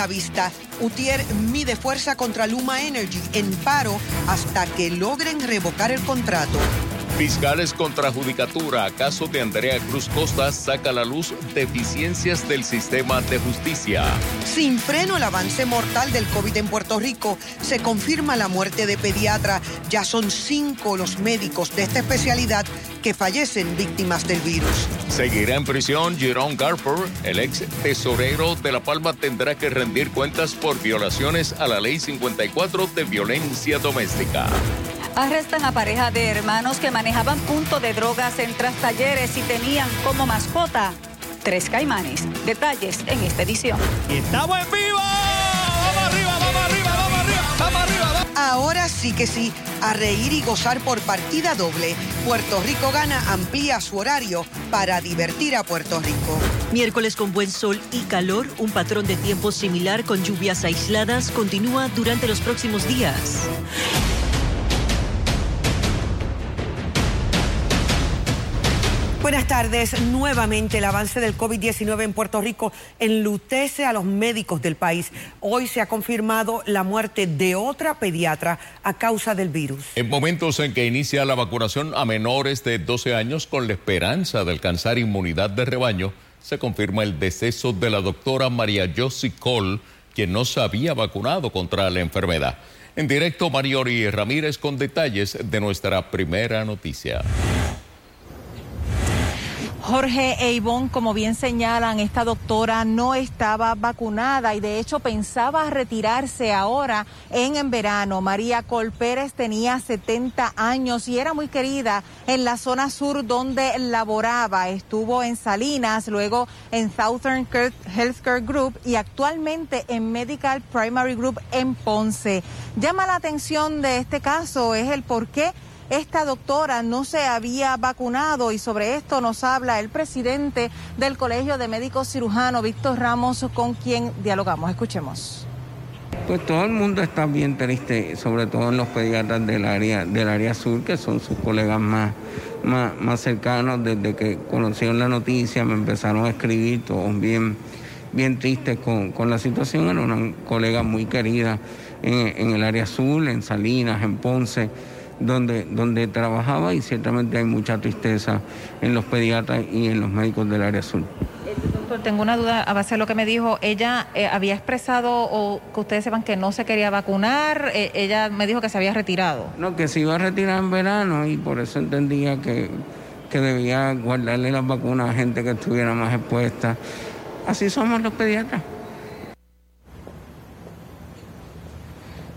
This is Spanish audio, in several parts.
La vista. Utier mide fuerza contra Luma Energy en paro hasta que logren revocar el contrato. Fiscales contra Judicatura, caso de Andrea Cruz Costa, saca a la luz deficiencias del sistema de justicia. Sin freno el avance mortal del COVID en Puerto Rico, se confirma la muerte de pediatra. Ya son cinco los médicos de esta especialidad que fallecen víctimas del virus. Seguirá en prisión Jerome Garfer. El ex tesorero de La Palma tendrá que rendir cuentas por violaciones a la Ley 54 de violencia doméstica. Arrestan a pareja de hermanos que manejaban punto de drogas en tras talleres y tenían como mascota tres caimanes. Detalles en esta edición. ¡Estamos en vivo! ¡Vamos arriba, vamos arriba, vamos arriba, vamos arriba! Ahora sí que sí, a reír y gozar por partida doble. Puerto Rico Gana amplía su horario para divertir a Puerto Rico. Miércoles con buen sol y calor, un patrón de tiempo similar con lluvias aisladas continúa durante los próximos días. Buenas tardes. Nuevamente el avance del COVID-19 en Puerto Rico enlutece a los médicos del país. Hoy se ha confirmado la muerte de otra pediatra a causa del virus. En momentos en que inicia la vacunación a menores de 12 años con la esperanza de alcanzar inmunidad de rebaño, se confirma el deceso de la doctora María Josie Cole, quien no se había vacunado contra la enfermedad. En directo, Mariori Ramírez con detalles de nuestra primera noticia. Jorge Eibon, como bien señalan, esta doctora no estaba vacunada y de hecho pensaba retirarse ahora en, en verano. María Colpérez tenía 70 años y era muy querida en la zona sur donde laboraba. Estuvo en Salinas, luego en Southern Healthcare Group y actualmente en Medical Primary Group en Ponce. Llama la atención de este caso es el por qué esta doctora no se había vacunado y sobre esto nos habla el presidente del Colegio de Médicos Cirujanos, Víctor Ramos, con quien dialogamos. Escuchemos. Pues todo el mundo está bien triste, sobre todo en los pediatras del área, del área sur, que son sus colegas más, más, cercanos. Desde que conocieron la noticia, me empezaron a escribir, todos bien, bien tristes con, la situación. Era una colega muy querida en, en el área sur, en Salinas, en Ponce donde, donde trabajaba y ciertamente hay mucha tristeza en los pediatras y en los médicos del área azul. Eh, doctor, tengo una duda a base de lo que me dijo. Ella eh, había expresado o que ustedes sepan que no se quería vacunar. Eh, ella me dijo que se había retirado. No, que se iba a retirar en verano y por eso entendía que, que debía guardarle las vacunas a gente que estuviera más expuesta. Así somos los pediatras.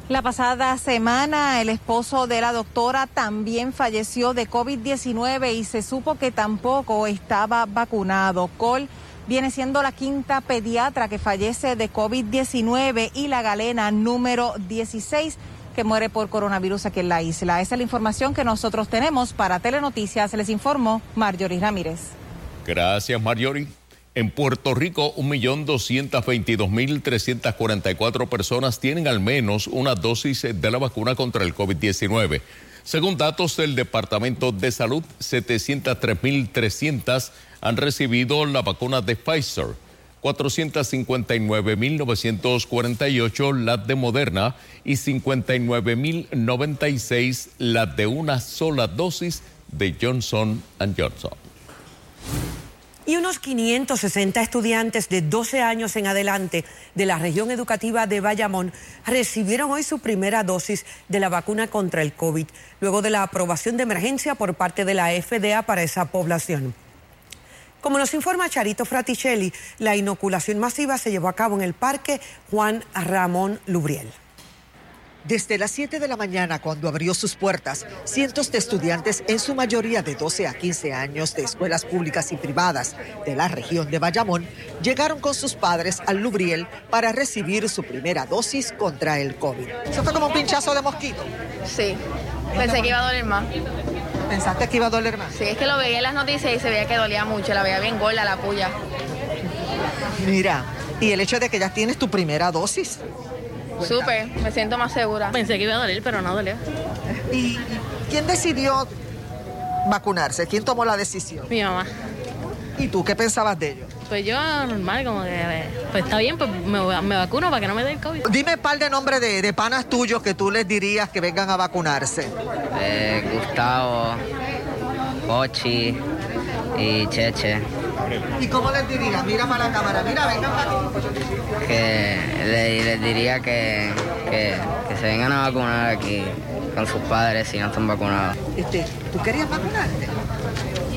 La pasada semana el esposo de la doctora también falleció de COVID-19 y se supo que tampoco estaba vacunado. Cole viene siendo la quinta pediatra que fallece de COVID-19 y la galena número 16 que muere por coronavirus aquí en la isla. Esa es la información que nosotros tenemos para Telenoticias. Les informo Marjorie Ramírez. Gracias, Marjorie. En Puerto Rico, 1.222.344 personas tienen al menos una dosis de la vacuna contra el COVID-19. Según datos del Departamento de Salud, 703.300 han recibido la vacuna de Pfizer, 459.948 la de Moderna y 59.096 la de una sola dosis de Johnson Johnson. Y unos 560 estudiantes de 12 años en adelante de la región educativa de Bayamón recibieron hoy su primera dosis de la vacuna contra el COVID, luego de la aprobación de emergencia por parte de la FDA para esa población. Como nos informa Charito Fraticelli, la inoculación masiva se llevó a cabo en el Parque Juan Ramón Lubriel. Desde las 7 de la mañana, cuando abrió sus puertas, cientos de estudiantes, en su mayoría de 12 a 15 años, de escuelas públicas y privadas de la región de Bayamón, llegaron con sus padres al Lubriel para recibir su primera dosis contra el COVID. ¿Eso fue como un pinchazo de mosquito? Sí, pensé que iba a doler más. ¿Pensaste que iba a doler más? Sí, es que lo veía en las noticias y se veía que dolía mucho, la veía bien gorda la puya. Mira, y el hecho de que ya tienes tu primera dosis, Súper, me siento más segura. Pensé que iba a doler, pero no dolió. ¿Y quién decidió vacunarse? ¿Quién tomó la decisión? Mi mamá. ¿Y tú qué pensabas de ello? pues yo normal, como que, pues está bien, pues me, vacuno para que no me dé el COVID. Dime un par de nombres de, panas tuyos que tú les dirías que vengan a vacunarse. Eh, Gustavo, Ochi y Cheche. ¿Y cómo les diría? Mira para la cámara, mira, vengan para Que les, diría que, que, se vengan a vacunar aquí con sus padres si no están vacunados. Este, ¿Tú querías vacunarte?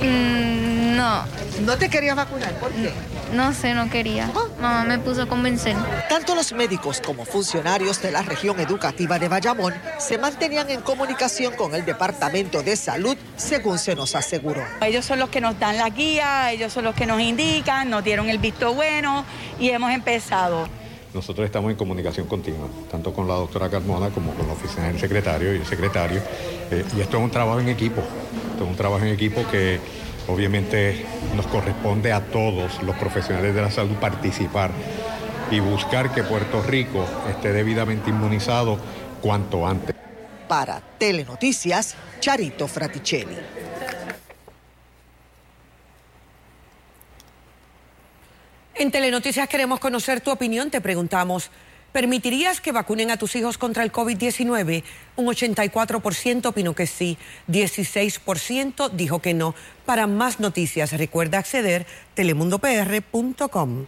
Mm, no. ¿No te querías vacunar? ¿Por qué? No sé, no quería. Mamá me puso a convencer. Tanto los médicos como funcionarios de la región educativa de Bayamón se mantenían en comunicación con el Departamento de Salud, según se nos aseguró. Ellos son los que nos dan la guía, ellos son los que nos indican, nos dieron el visto bueno y hemos empezado. Nosotros estamos en comunicación continua, tanto con la doctora Carmona como con la oficina del secretario y el secretario. Eh, y esto es un trabajo en equipo, esto es un trabajo en equipo que obviamente nos corresponde a todos los profesionales de la salud participar y buscar que Puerto Rico esté debidamente inmunizado cuanto antes. Para Telenoticias, Charito Fraticelli. En Telenoticias queremos conocer tu opinión. Te preguntamos, ¿permitirías que vacunen a tus hijos contra el COVID-19? Un 84% opinó que sí, 16% dijo que no. Para más noticias, recuerda acceder telemundopr.com.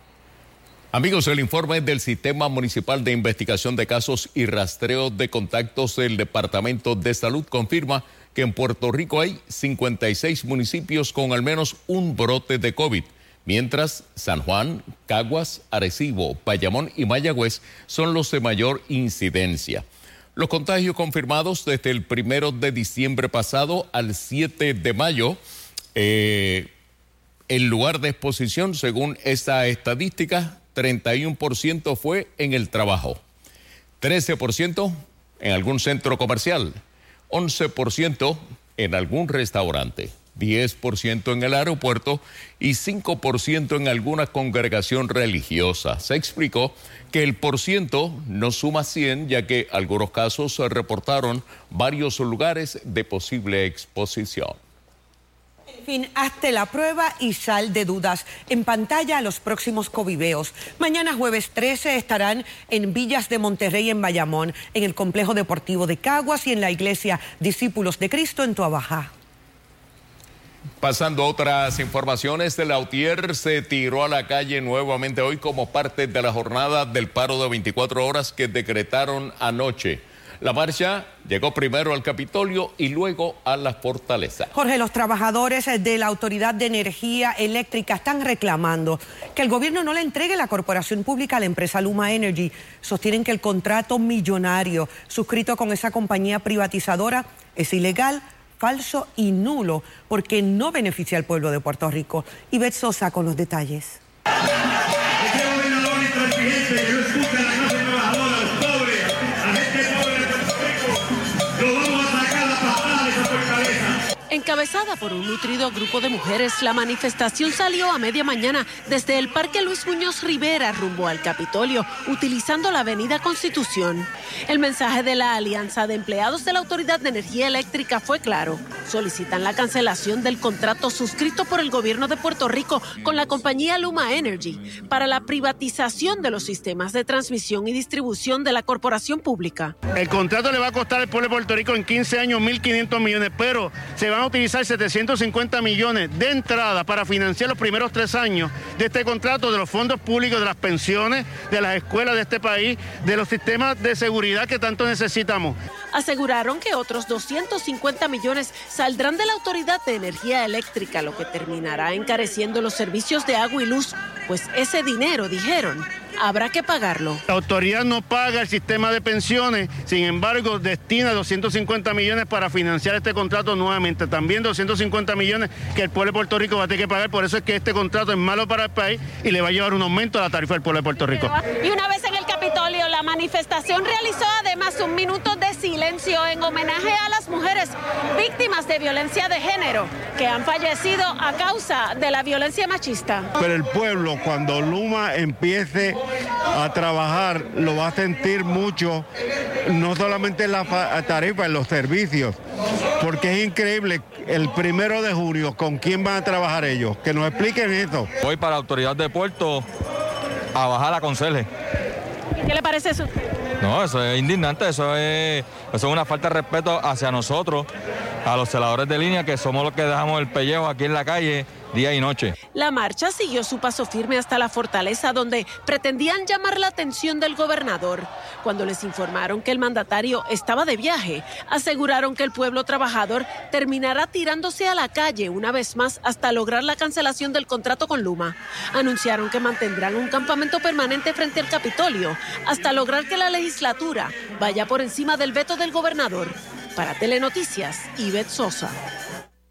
Amigos, el informe del Sistema Municipal de Investigación de Casos y Rastreo de Contactos del Departamento de Salud confirma que en Puerto Rico hay 56 municipios con al menos un brote de COVID mientras San Juan, Caguas, Arecibo, Bayamón y Mayagüez son los de mayor incidencia. Los contagios confirmados desde el primero de diciembre pasado al 7 de mayo, eh, el lugar de exposición, según esta estadística, 31% fue en el trabajo, 13% en algún centro comercial, 11% en algún restaurante. 10% en el aeropuerto y 5% en alguna congregación religiosa. Se explicó que el porciento no suma 100 ya que algunos casos se reportaron varios lugares de posible exposición. En fin, hazte la prueba y sal de dudas. En pantalla los próximos coviveos. Mañana jueves 13 estarán en Villas de Monterrey en Bayamón, en el Complejo Deportivo de Caguas y en la Iglesia Discípulos de Cristo en Tuabaja. Pasando a otras informaciones, el Lautier se tiró a la calle nuevamente hoy como parte de la jornada del paro de 24 horas que decretaron anoche. La marcha llegó primero al Capitolio y luego a la fortaleza. Jorge, los trabajadores de la Autoridad de Energía Eléctrica están reclamando que el gobierno no le entregue la corporación pública a la empresa Luma Energy. Sostienen que el contrato millonario suscrito con esa compañía privatizadora es ilegal falso y nulo porque no beneficia al pueblo de Puerto Rico. Y Sosa con los detalles. Encabezada por un nutrido grupo de mujeres, la manifestación salió a media mañana desde el Parque Luis Muñoz Rivera rumbo al Capitolio, utilizando la Avenida Constitución. El mensaje de la Alianza de Empleados de la Autoridad de Energía Eléctrica fue claro. Solicitan la cancelación del contrato suscrito por el gobierno de Puerto Rico con la compañía Luma Energy para la privatización de los sistemas de transmisión y distribución de la corporación pública. El contrato le va a costar al pueblo de Puerto Rico en 15 años 1.500 millones, pero se van a utilizar 750 millones de entrada para financiar los primeros tres años de este contrato de los fondos públicos, de las pensiones, de las escuelas de este país, de los sistemas de seguridad que tanto necesitamos. Aseguraron que otros 250 millones saldrán de la Autoridad de Energía Eléctrica, lo que terminará encareciendo los servicios de agua y luz, pues ese dinero, dijeron, habrá que pagarlo. La autoridad no paga el sistema de pensiones, sin embargo, destina 250 millones para financiar este contrato nuevamente. También 250 millones que el pueblo de Puerto Rico va a tener que pagar. Por eso es que este contrato es malo para el país y le va a llevar un aumento a la tarifa del pueblo de Puerto Rico. Y una vez en el Capitolio, la manifestación realizó además un minuto de silencio en homenaje a las las mujeres víctimas de violencia de género que han fallecido a causa de la violencia machista. Pero el pueblo, cuando Luma empiece a trabajar, lo va a sentir mucho, no solamente en la tarifa, en los servicios, porque es increíble el primero de junio, ¿con quién van a trabajar ellos? Que nos expliquen eso. Voy para la autoridad de puerto a bajar a conserje. ¿Qué le parece eso? No, eso es indignante, eso es, eso es una falta de respeto hacia nosotros, a los celadores de línea, que somos los que dejamos el pellejo aquí en la calle día y noche. La marcha siguió su paso firme hasta la fortaleza donde pretendían llamar la atención del gobernador. Cuando les informaron que el mandatario estaba de viaje, aseguraron que el pueblo trabajador terminará tirándose a la calle una vez más hasta lograr la cancelación del contrato con Luma. Anunciaron que mantendrán un campamento permanente frente al Capitolio hasta lograr que la legislatura vaya por encima del veto del gobernador. Para Telenoticias, Ivette Sosa.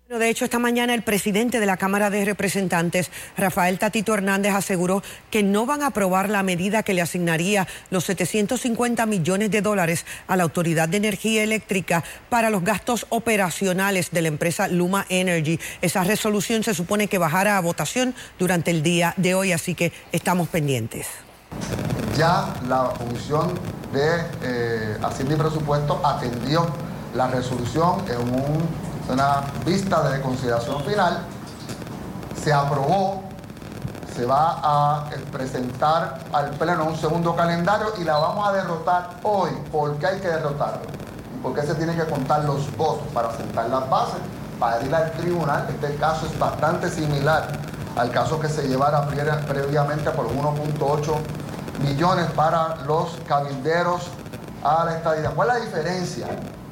De hecho, esta mañana el presidente de la Cámara de Representantes, Rafael Tatito Hernández, aseguró que no van a aprobar la medida que le asignaría los 750 millones de dólares a la Autoridad de Energía Eléctrica para los gastos operacionales de la empresa Luma Energy. Esa resolución se supone que bajará a votación durante el día de hoy, así que estamos pendientes. Ya la Comisión de eh, y Presupuesto atendió la resolución en un una vista de consideración final, se aprobó, se va a presentar al Pleno un segundo calendario y la vamos a derrotar hoy. ¿Por qué hay que derrotarlo? ¿Y por qué se tienen que contar los votos para sentar las bases? Para ir al tribunal, este caso es bastante similar al caso que se llevara previamente por 1.8 millones para los cabilderos a la estadía. ¿Cuál es la diferencia?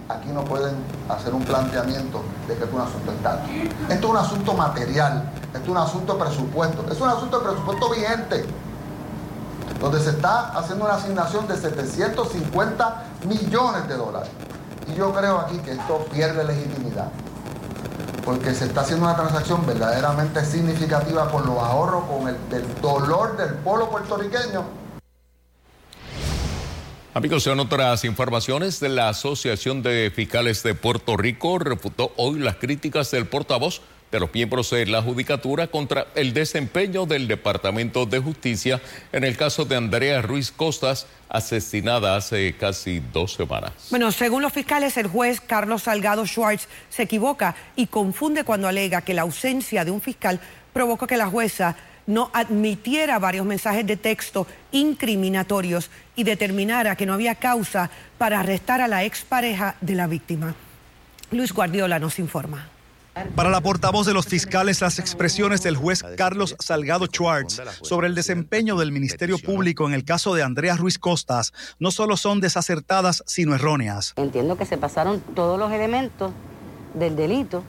Aquí no pueden hacer un planteamiento de que es un asunto estatal. Esto es un asunto material, esto es un asunto de presupuesto, es un asunto de presupuesto vigente, donde se está haciendo una asignación de 750 millones de dólares. Y yo creo aquí que esto pierde legitimidad, porque se está haciendo una transacción verdaderamente significativa con los ahorros, con el, dolor del pueblo puertorriqueño Amigos, en otras informaciones de la Asociación de Fiscales de Puerto Rico refutó hoy las críticas del portavoz de los miembros de la Judicatura contra el desempeño del Departamento de Justicia en el caso de Andrea Ruiz Costas, asesinada hace casi dos semanas. Bueno, según los fiscales, el juez Carlos Salgado Schwartz se equivoca y confunde cuando alega que la ausencia de un fiscal provocó que la jueza no admitiera varios mensajes de texto incriminatorios y determinara que no había causa para arrestar a la expareja de la víctima. Luis Guardiola nos informa. Para la portavoz de los fiscales, las expresiones del juez Carlos Salgado Schwartz sobre el desempeño del Ministerio Público en el caso de Andrea Ruiz Costas no solo son desacertadas, sino erróneas. Entiendo que se pasaron todos los elementos del delito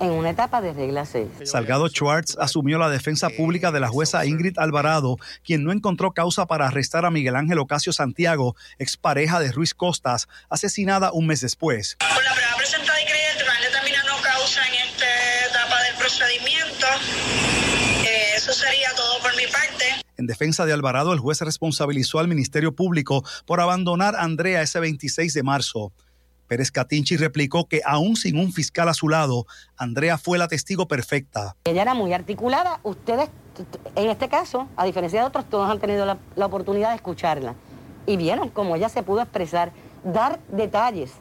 en una etapa de regla 6. Salgado Schwartz asumió la defensa pública de la jueza Ingrid Alvarado, quien no encontró causa para arrestar a Miguel Ángel Ocasio Santiago, expareja de Ruiz Costas, asesinada un mes después. Por la prueba presentada y creída, el tribunal determina no causa en esta etapa del procedimiento. Eh, eso sería todo por mi parte. En defensa de Alvarado, el juez responsabilizó al Ministerio Público por abandonar a Andrea ese 26 de marzo. Pérez Catinchi replicó que aún sin un fiscal a su lado, Andrea fue la testigo perfecta. Ella era muy articulada. Ustedes, en este caso, a diferencia de otros, todos han tenido la, oportunidad de escucharla. Y vieron cómo ella se pudo expresar, dar detalles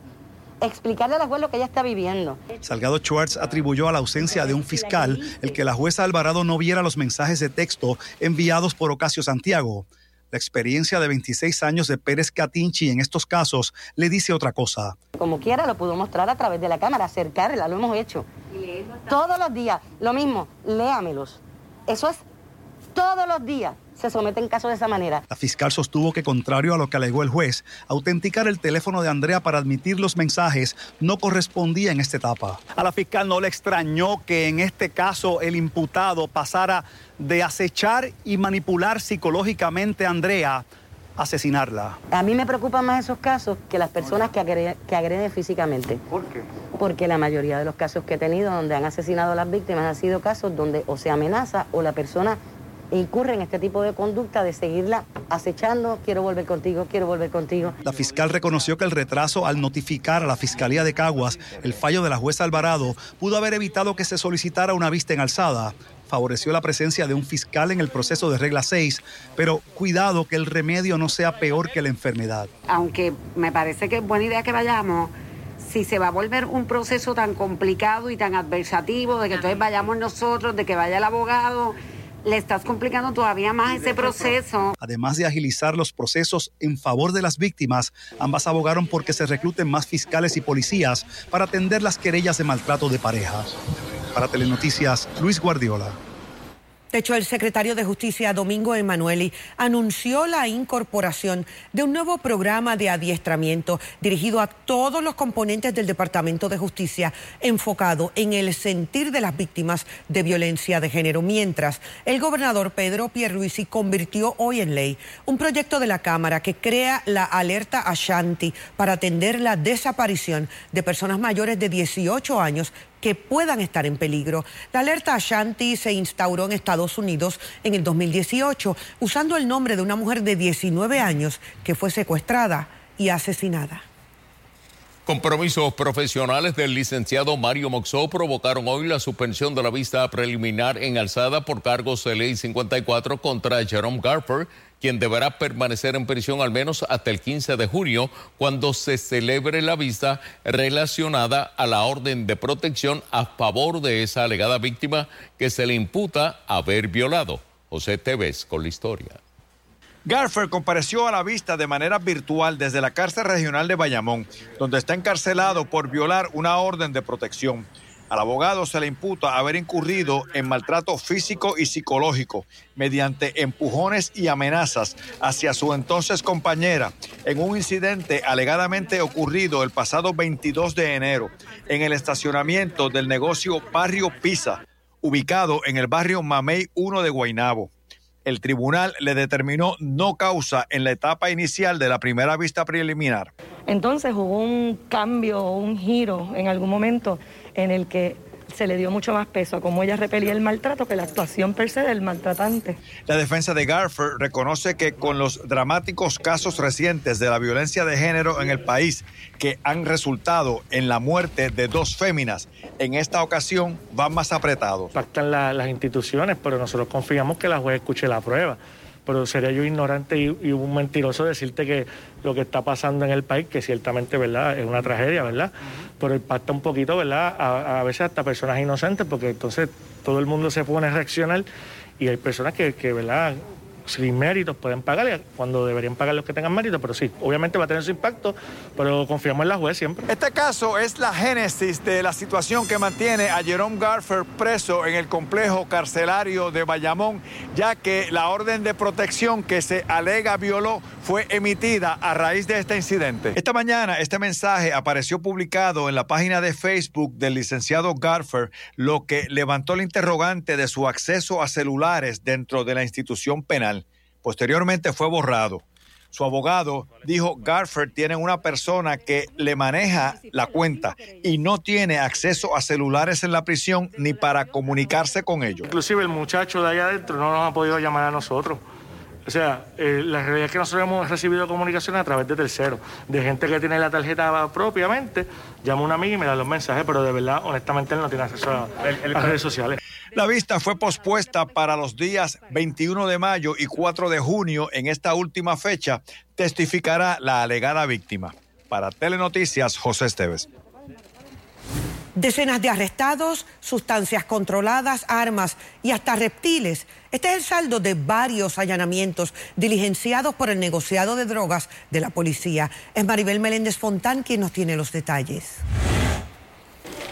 explicarle a la juez lo que ella está viviendo. Salgado Schwartz atribuyó a la ausencia de un fiscal el que la jueza Alvarado no viera los mensajes de texto enviados por Ocasio Santiago. La experiencia de 26 años de Pérez Catinchi en estos casos le dice otra cosa. Como quiera, lo pudo mostrar a través de la cámara, acercarla, lo hemos hecho. Todos los días, lo mismo, léamelos. Eso es todos los días se someten casos de esa manera. La fiscal sostuvo que, contrario a lo que alegó el juez, autenticar el teléfono de Andrea para admitir los mensajes no correspondía en esta etapa. A la fiscal no le extrañó que en este caso el imputado pasara de acechar y manipular psicológicamente a Andrea a asesinarla. A mí me preocupan más esos casos que las personas que agreden, que agreden físicamente. ¿Por qué? Porque la mayoría de los casos que he tenido donde han asesinado a las víctimas han sido casos donde o se amenaza o la persona incurre en este tipo de conducta de seguirla acechando, quiero volver contigo, quiero volver contigo. La fiscal reconoció que el retraso al notificar a la Fiscalía de Caguas el fallo de la jueza Alvarado pudo haber evitado que se solicitara una vista en alzada. Favoreció la presencia de un fiscal en el proceso de regla 6, pero cuidado que el remedio no sea peor que la enfermedad. Aunque me parece que es buena idea que vayamos, si se va a volver un proceso tan complicado y tan adversativo, de que entonces vayamos nosotros, de que vaya el abogado, le estás complicando todavía más ese proceso. Además de agilizar los procesos en favor de las víctimas, ambas abogaron porque se recluten más fiscales y policías para atender las querellas de maltrato de pareja. Para Telenoticias, Luis Guardiola. De hecho, el secretario de Justicia, Domingo Emanueli, anunció la incorporación de un nuevo programa de adiestramiento dirigido a todos los componentes del Departamento de Justicia, enfocado en el sentir de las víctimas de violencia de género. Mientras, el gobernador Pedro Pierluisi convirtió hoy en ley un proyecto de la Cámara que crea la alerta Ashanti para atender la desaparición de personas mayores de 18 años que puedan estar en peligro. La alerta Ashanti se instauró en Estados Unidos en el 2018 usando el nombre de una mujer de 19 años que fue secuestrada y asesinada. Compromisos profesionales del licenciado Mario Moxó provocaron hoy la suspensión de la vista preliminar en alzada por cargos de ley 54 contra Jerome Garfer quien deberá permanecer en prisión al menos hasta el 15 de junio, cuando se celebre la vista relacionada a la orden de protección a favor de esa alegada víctima que se le imputa haber violado. José Tevez con la historia. Garfer compareció a la vista de manera virtual desde la cárcel regional de Bayamón, donde está encarcelado por violar una orden de protección. Al abogado se le imputa haber incurrido en maltrato físico y psicológico mediante empujones y amenazas hacia su entonces compañera en un incidente alegadamente ocurrido el pasado 22 de enero en el estacionamiento del negocio Barrio Pisa, ubicado en el barrio Mamey 1 de Guaynabo. El tribunal le determinó no causa en la etapa inicial de la primera vista preliminar. Entonces hubo un cambio, un giro en algún momento en el que se le dio mucho más peso a cómo ella repelía el maltrato que la actuación per se del maltratante. La defensa de Garfer reconoce que con los dramáticos casos recientes de la violencia de género en el país que han resultado en la muerte de dos féminas, en esta ocasión van más apretados. Pactan las instituciones, pero nosotros confiamos que la juez escuche la prueba pero sería yo ignorante y, un mentiroso decirte que lo que está pasando en el país, que ciertamente, ¿verdad?, es una tragedia, ¿verdad? Pero impacta un poquito, ¿verdad?, a, veces hasta personas inocentes, porque entonces todo el mundo se pone a reaccionar y hay personas que, que ¿verdad?, sin méritos pueden pagar cuando deberían pagar los que tengan mérito, pero sí, obviamente va a tener su impacto, pero confiamos en la juez siempre. Este caso es la génesis de la situación que mantiene a Jerome Garfer preso en el complejo carcelario de Bayamón, ya que la orden de protección que se alega violó fue emitida a raíz de este incidente. Esta mañana este mensaje apareció publicado en la página de Facebook del licenciado Garfer, lo que levantó el interrogante de su acceso a celulares dentro de la institución penal. Posteriormente fue borrado. Su abogado dijo, Garfer tiene una persona que le maneja la cuenta y no tiene acceso a celulares en la prisión ni para comunicarse con ellos. Inclusive el muchacho de allá adentro no nos ha podido llamar a nosotros. O sea, eh, la realidad es que nosotros hemos recibido comunicación a través de terceros, de gente que tiene la tarjeta propiamente, llama a una amiga y me da los mensajes, pero de verdad, honestamente, él no tiene acceso a, las redes sociales. La vista fue pospuesta para los días 21 de mayo y 4 de junio. En esta última fecha testificará la alegada víctima. Para Telenoticias, José Esteves. Decenas de arrestados, sustancias controladas, armas y hasta reptiles. Este es el saldo de varios allanamientos diligenciados por el negociado de drogas de la policía. Es Maribel Meléndez Fontán quien nos tiene los detalles.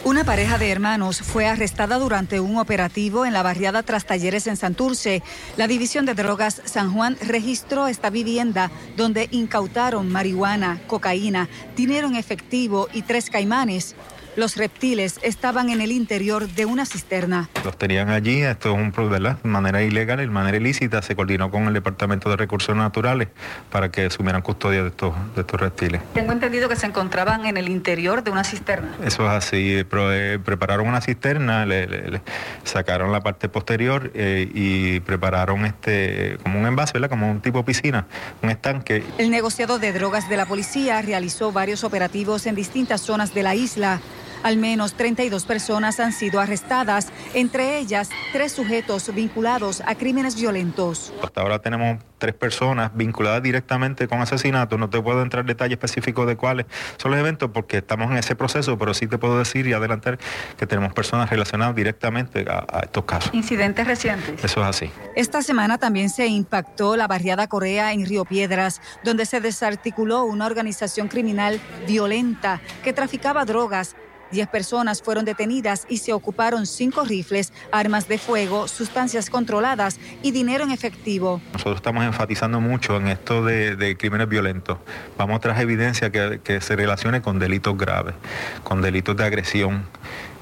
Una pareja de hermanos fue arrestada durante un operativo en la barriada Tras Talleres en Santurce. La División de Drogas San Juan registró esta vivienda donde incautaron marihuana, cocaína, dinero en efectivo y tres caimanes. Los reptiles estaban en el interior de una cisterna. Los tenían allí, esto es un ¿verdad? de manera ilegal, de manera ilícita, se coordinó con el Departamento de Recursos Naturales para que asumieran custodia de estos, de estos reptiles. Tengo entendido que se encontraban en el interior de una cisterna. Eso es así, pero, eh, prepararon una cisterna, le, le- le sacaron la parte posterior eh, y prepararon este como un envase, ¿verdad? como un tipo piscina, un estanque. El negociado de drogas de la policía realizó varios operativos en distintas zonas de la isla. Al menos 32 personas han sido arrestadas, entre ellas tres sujetos vinculados a crímenes violentos. Hasta ahora tenemos tres personas vinculadas directamente con asesinatos. No te puedo entrar en detalle específico de cuáles son los eventos porque estamos en ese proceso, pero sí te puedo decir y adelantar que tenemos personas relacionadas directamente a, a estos casos. Incidentes recientes. Eso es así. Esta semana también se impactó la barriada Corea en Río Piedras, donde se desarticuló una organización criminal violenta que traficaba drogas. Diez personas fueron detenidas y se ocuparon cinco rifles, armas de fuego, sustancias controladas y dinero en efectivo. Nosotros estamos enfatizando mucho en esto de, de crímenes violentos. Vamos tras evidencia que, que se relacione con delitos graves, con delitos de agresión,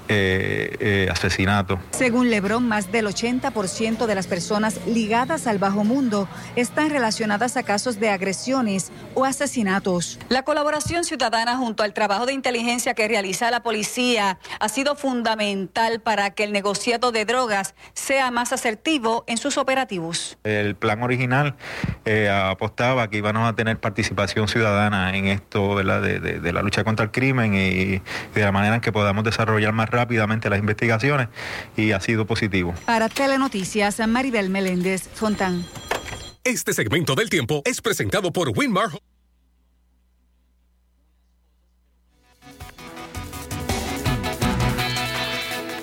eh, eh, asesinato. Según Lebron, más del 80% de las personas ligadas al bajo mundo están relacionadas a casos de agresiones o asesinatos. La colaboración ciudadana junto al trabajo de inteligencia que realiza la policía ha sido fundamental para que el negociado de drogas sea más asertivo en sus operativos. El plan original eh, apostaba que íbamos a tener participación ciudadana en esto ¿verdad? De, de- de la lucha contra el crimen y, y de la manera en que podamos desarrollar más rápidamente las investigaciones y ha sido positivo. Para Telenoticias, Maribel Meléndez Fontán. Este segmento del tiempo es presentado por Winmar.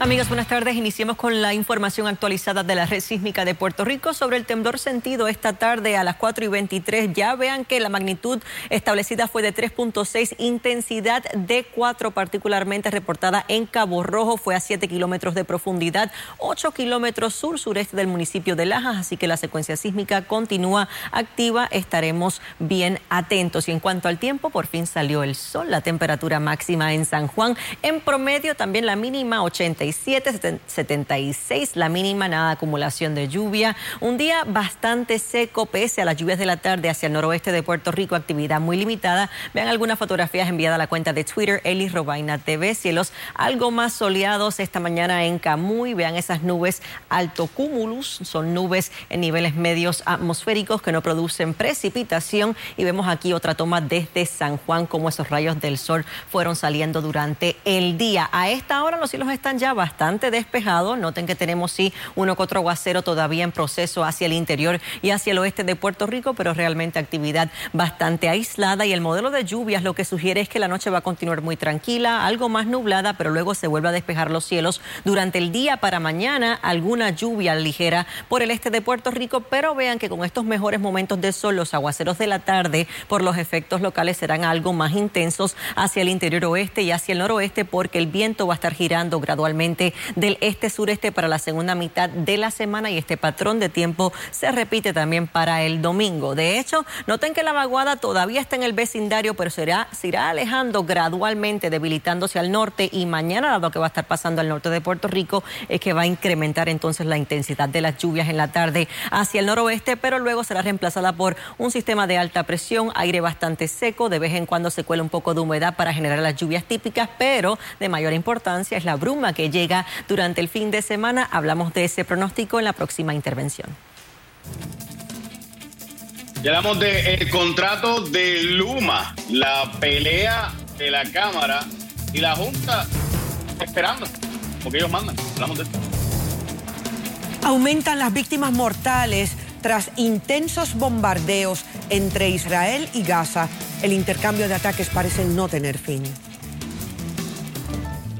Amigos, buenas tardes. Iniciemos con la información actualizada de la red sísmica de Puerto Rico sobre el temblor sentido esta tarde a las 4 y 23. Ya vean que la magnitud establecida fue de 3.6, intensidad de 4, particularmente reportada en Cabo Rojo, fue a 7 kilómetros de profundidad, 8 kilómetros sur-sureste del municipio de Lajas, así que la secuencia sísmica continúa activa. Estaremos bien atentos. Y en cuanto al tiempo, por fin salió el sol, la temperatura máxima en San Juan, en promedio también la mínima 87, 76, la mínima, nada de acumulación de lluvia. Un día bastante seco, pese a las lluvias de la tarde hacia el noroeste de Puerto Rico, actividad muy limitada. Vean algunas fotografías enviadas a la cuenta de Twitter, Eli Robaina TV. Cielos algo más soleados esta mañana en Camuy. Vean esas nubes alto cumulus, son nubes en niveles medios atmosféricos que no producen precipitación. Y vemos aquí otra toma desde San Juan, como esos rayos del sol fueron saliendo durante el día. A esta hora los cielos están ya bastante despejados. Noten que tenemos sí uno que otro aguacero todavía en proceso hacia el interior y hacia el oeste de Puerto Rico, pero realmente actividad bastante aislada y el modelo de lluvias lo que sugiere es que la noche va a continuar muy tranquila, algo más nublada, pero luego se vuelve a despejar los cielos durante el día para mañana, alguna lluvia ligera por el este de Puerto Rico, pero vean que con estos mejores momentos de sol, los aguaceros de la tarde por los efectos locales serán algo más intensos hacia el interior oeste y hacia el noroeste porque el viento va a estar girando gradualmente del este-sureste para la segunda mitad de la semana y este patrón de tiempo se repite también para el domingo. De hecho, noten que la vaguada todavía está en el vecindario, pero será, se irá alejando gradualmente, debilitándose al norte y mañana lo que va a estar pasando al norte de Puerto Rico es que va a incrementar entonces la intensidad de las lluvias en la tarde hacia el noroeste, pero luego será reemplazada por un sistema de alta presión, aire bastante seco, de vez en cuando se cuela un poco de humedad para generar las lluvias típicas, pero de mayor importancia es la bruma que llega durante el fin de semana. Hablamos de ese pronóstico en la próxima intervención. Ya hablamos del contrato de Luma, la pelea de la Cámara y la Junta esperando, porque ellos mandan. Hablamos de esto. Aumentan las víctimas mortales tras intensos bombardeos entre Israel y Gaza. El intercambio de ataques parece no tener fin.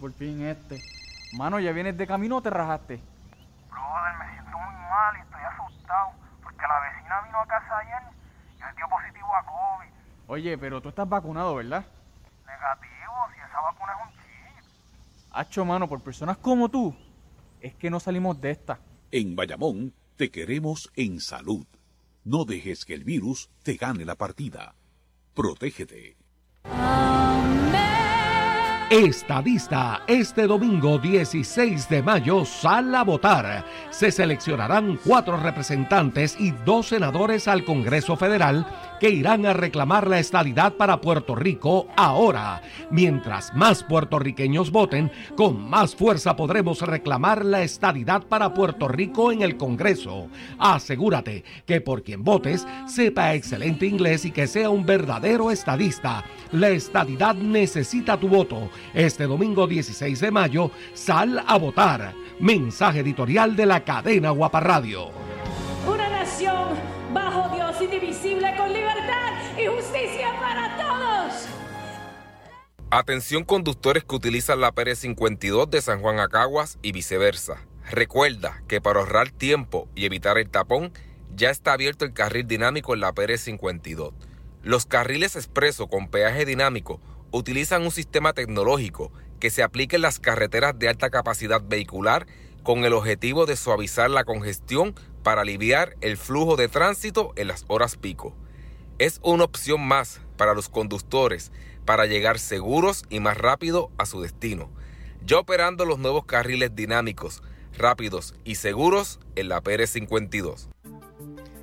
Por fin este. Mano, ¿ya vienes de camino o te rajaste? Brother, me siento muy mal y estoy asustado porque la vecina vino a casa ayer y le dio positivo a COVID. Oye, pero tú estás vacunado, ¿verdad? Negativo, si esa vacuna es un chip. Hacho, mano, por personas como tú, es que no salimos de esta. En Bayamón te queremos en salud. No dejes que el virus te gane la partida. Protégete. Estadista, este domingo 16 de mayo sal a votar. Se seleccionarán cuatro representantes y dos senadores al Congreso Federal que irán a reclamar la estadidad para Puerto Rico ahora. Mientras más puertorriqueños voten, con más fuerza podremos reclamar la estadidad para Puerto Rico en el Congreso. Asegúrate que por quien votes sepa excelente inglés y que sea un verdadero estadista. La estadidad necesita tu voto. Este domingo 16 de mayo, sal a votar. Mensaje editorial de la cadena Guaparradio. Una nación bajo Dios indivisible con libertad y justicia para todos. Atención conductores que utilizan la Pérez 52 de San Juan a Caguas y viceversa. Recuerda que para ahorrar tiempo y evitar el tapón, ya está abierto el carril dinámico en la Pérez 52. Los carriles expreso con peaje dinámico utilizan un sistema tecnológico que se aplica en las carreteras de alta capacidad vehicular con el objetivo de suavizar la congestión para aliviar el flujo de tránsito en las horas pico. Es una opción más para los conductores para llegar seguros y más rápido a su destino. Ya operando los nuevos carriles dinámicos, rápidos y seguros en la Pérez 52.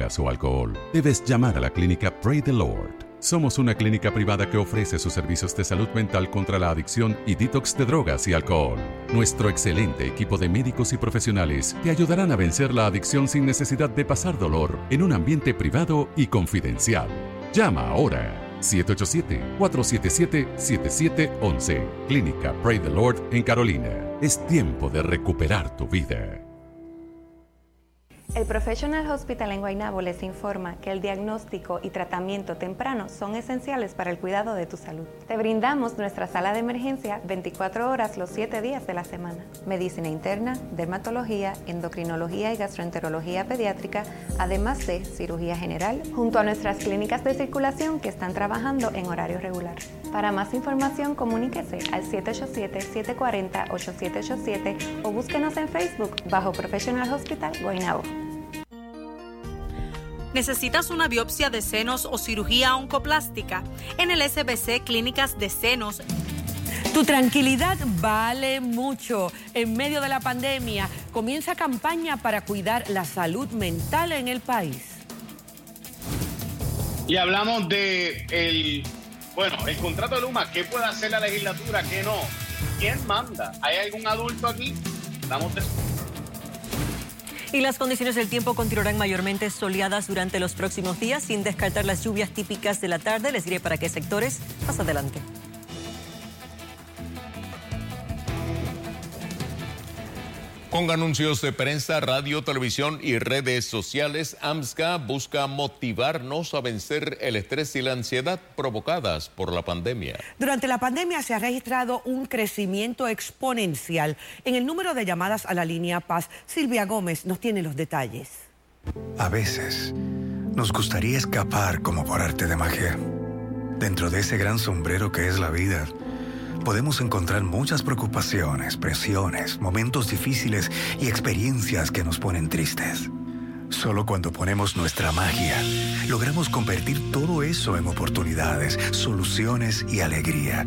o alcohol, debes llamar a la clínica Pray the Lord. Somos una clínica privada que ofrece sus servicios de salud mental contra la adicción y detox de drogas y alcohol. Nuestro excelente equipo de médicos y profesionales te ayudarán a vencer la adicción sin necesidad de pasar dolor en un ambiente privado y confidencial. Llama ahora 787-477-7711. Clínica Pray the Lord en Carolina. Es tiempo de recuperar tu vida. El Professional Hospital en Guaynabo les informa que el diagnóstico y tratamiento temprano son esenciales para el cuidado de tu salud. Te brindamos nuestra sala de emergencia 24 horas los 7 días de la semana. Medicina interna, dermatología, endocrinología y gastroenterología pediátrica, además de cirugía general, junto a nuestras clínicas de circulación que están trabajando en horario regular. Para más información, comuníquese al 787-740-8787 o búsquenos en Facebook bajo Professional Hospital Guaynabo. ¿Necesitas una biopsia de senos o cirugía oncoplástica? En el SBC Clínicas de Senos. Tu tranquilidad vale mucho. En medio de la pandemia comienza campaña para cuidar la salud mental en el país. Y hablamos de el, bueno, el contrato de Luma, ¿qué puede hacer la legislatura? ¿Qué no? ¿Quién manda? ¿Hay algún adulto aquí? Damos de y las condiciones del tiempo continuarán mayormente soleadas durante los próximos días, sin descartar las lluvias típicas de la tarde. Les diré para qué sectores más adelante. Con anuncios de prensa, radio, televisión y redes sociales, AMSCA busca motivarnos a vencer el estrés y la ansiedad provocadas por la pandemia. Durante la pandemia se ha registrado un crecimiento exponencial en el número de llamadas a la línea Paz. Silvia Gómez nos tiene los detalles. A veces nos gustaría escapar como por arte de magia. Dentro de ese gran sombrero que es la vida podemos encontrar muchas preocupaciones, presiones, momentos difíciles y experiencias que nos ponen tristes. Solo cuando ponemos nuestra magia, logramos convertir todo eso en oportunidades, soluciones y alegría.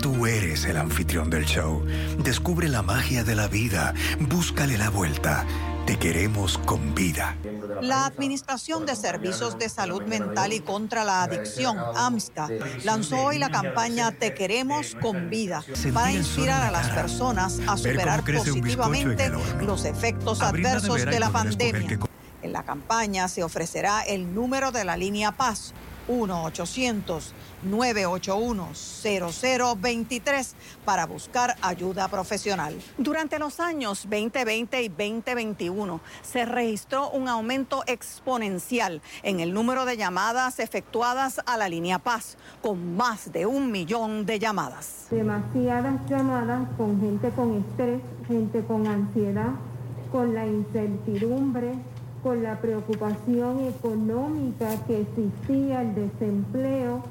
Tú eres el anfitrión del show. Descubre la magia de la vida. Búscale la vuelta. Te queremos con vida. La Administración de Servicios de Salud Mental y contra la Adicción, AMSCA, lanzó hoy la campaña Te Queremos con Vida para inspirar a las personas a superar positivamente los efectos adversos de la pandemia. En la campaña se ofrecerá el número de la línea Paz 1-800-981-0023 para buscar ayuda profesional. Durante los años 2020 y 2021 se registró un aumento exponencial en el número de llamadas efectuadas a la línea Paz, con más de un millón de llamadas. Demasiadas llamadas con gente con estrés, gente con ansiedad, con la incertidumbre con la preocupación económica que existía, el desempleo,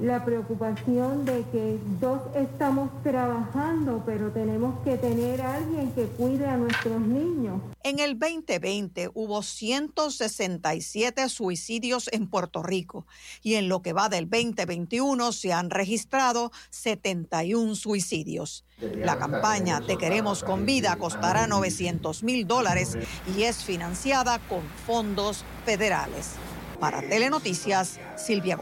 la preocupación de que dos estamos trabajando, pero tenemos que tener a alguien que cuide a nuestros niños. En el 2020 hubo 167 suicidios en Puerto Rico y en lo que va del 2021 se han registrado 71 suicidios. La campaña Te Queremos con Vida costará 900 mil dólares y es financiada con fondos federales. Para Telenoticias, Silvia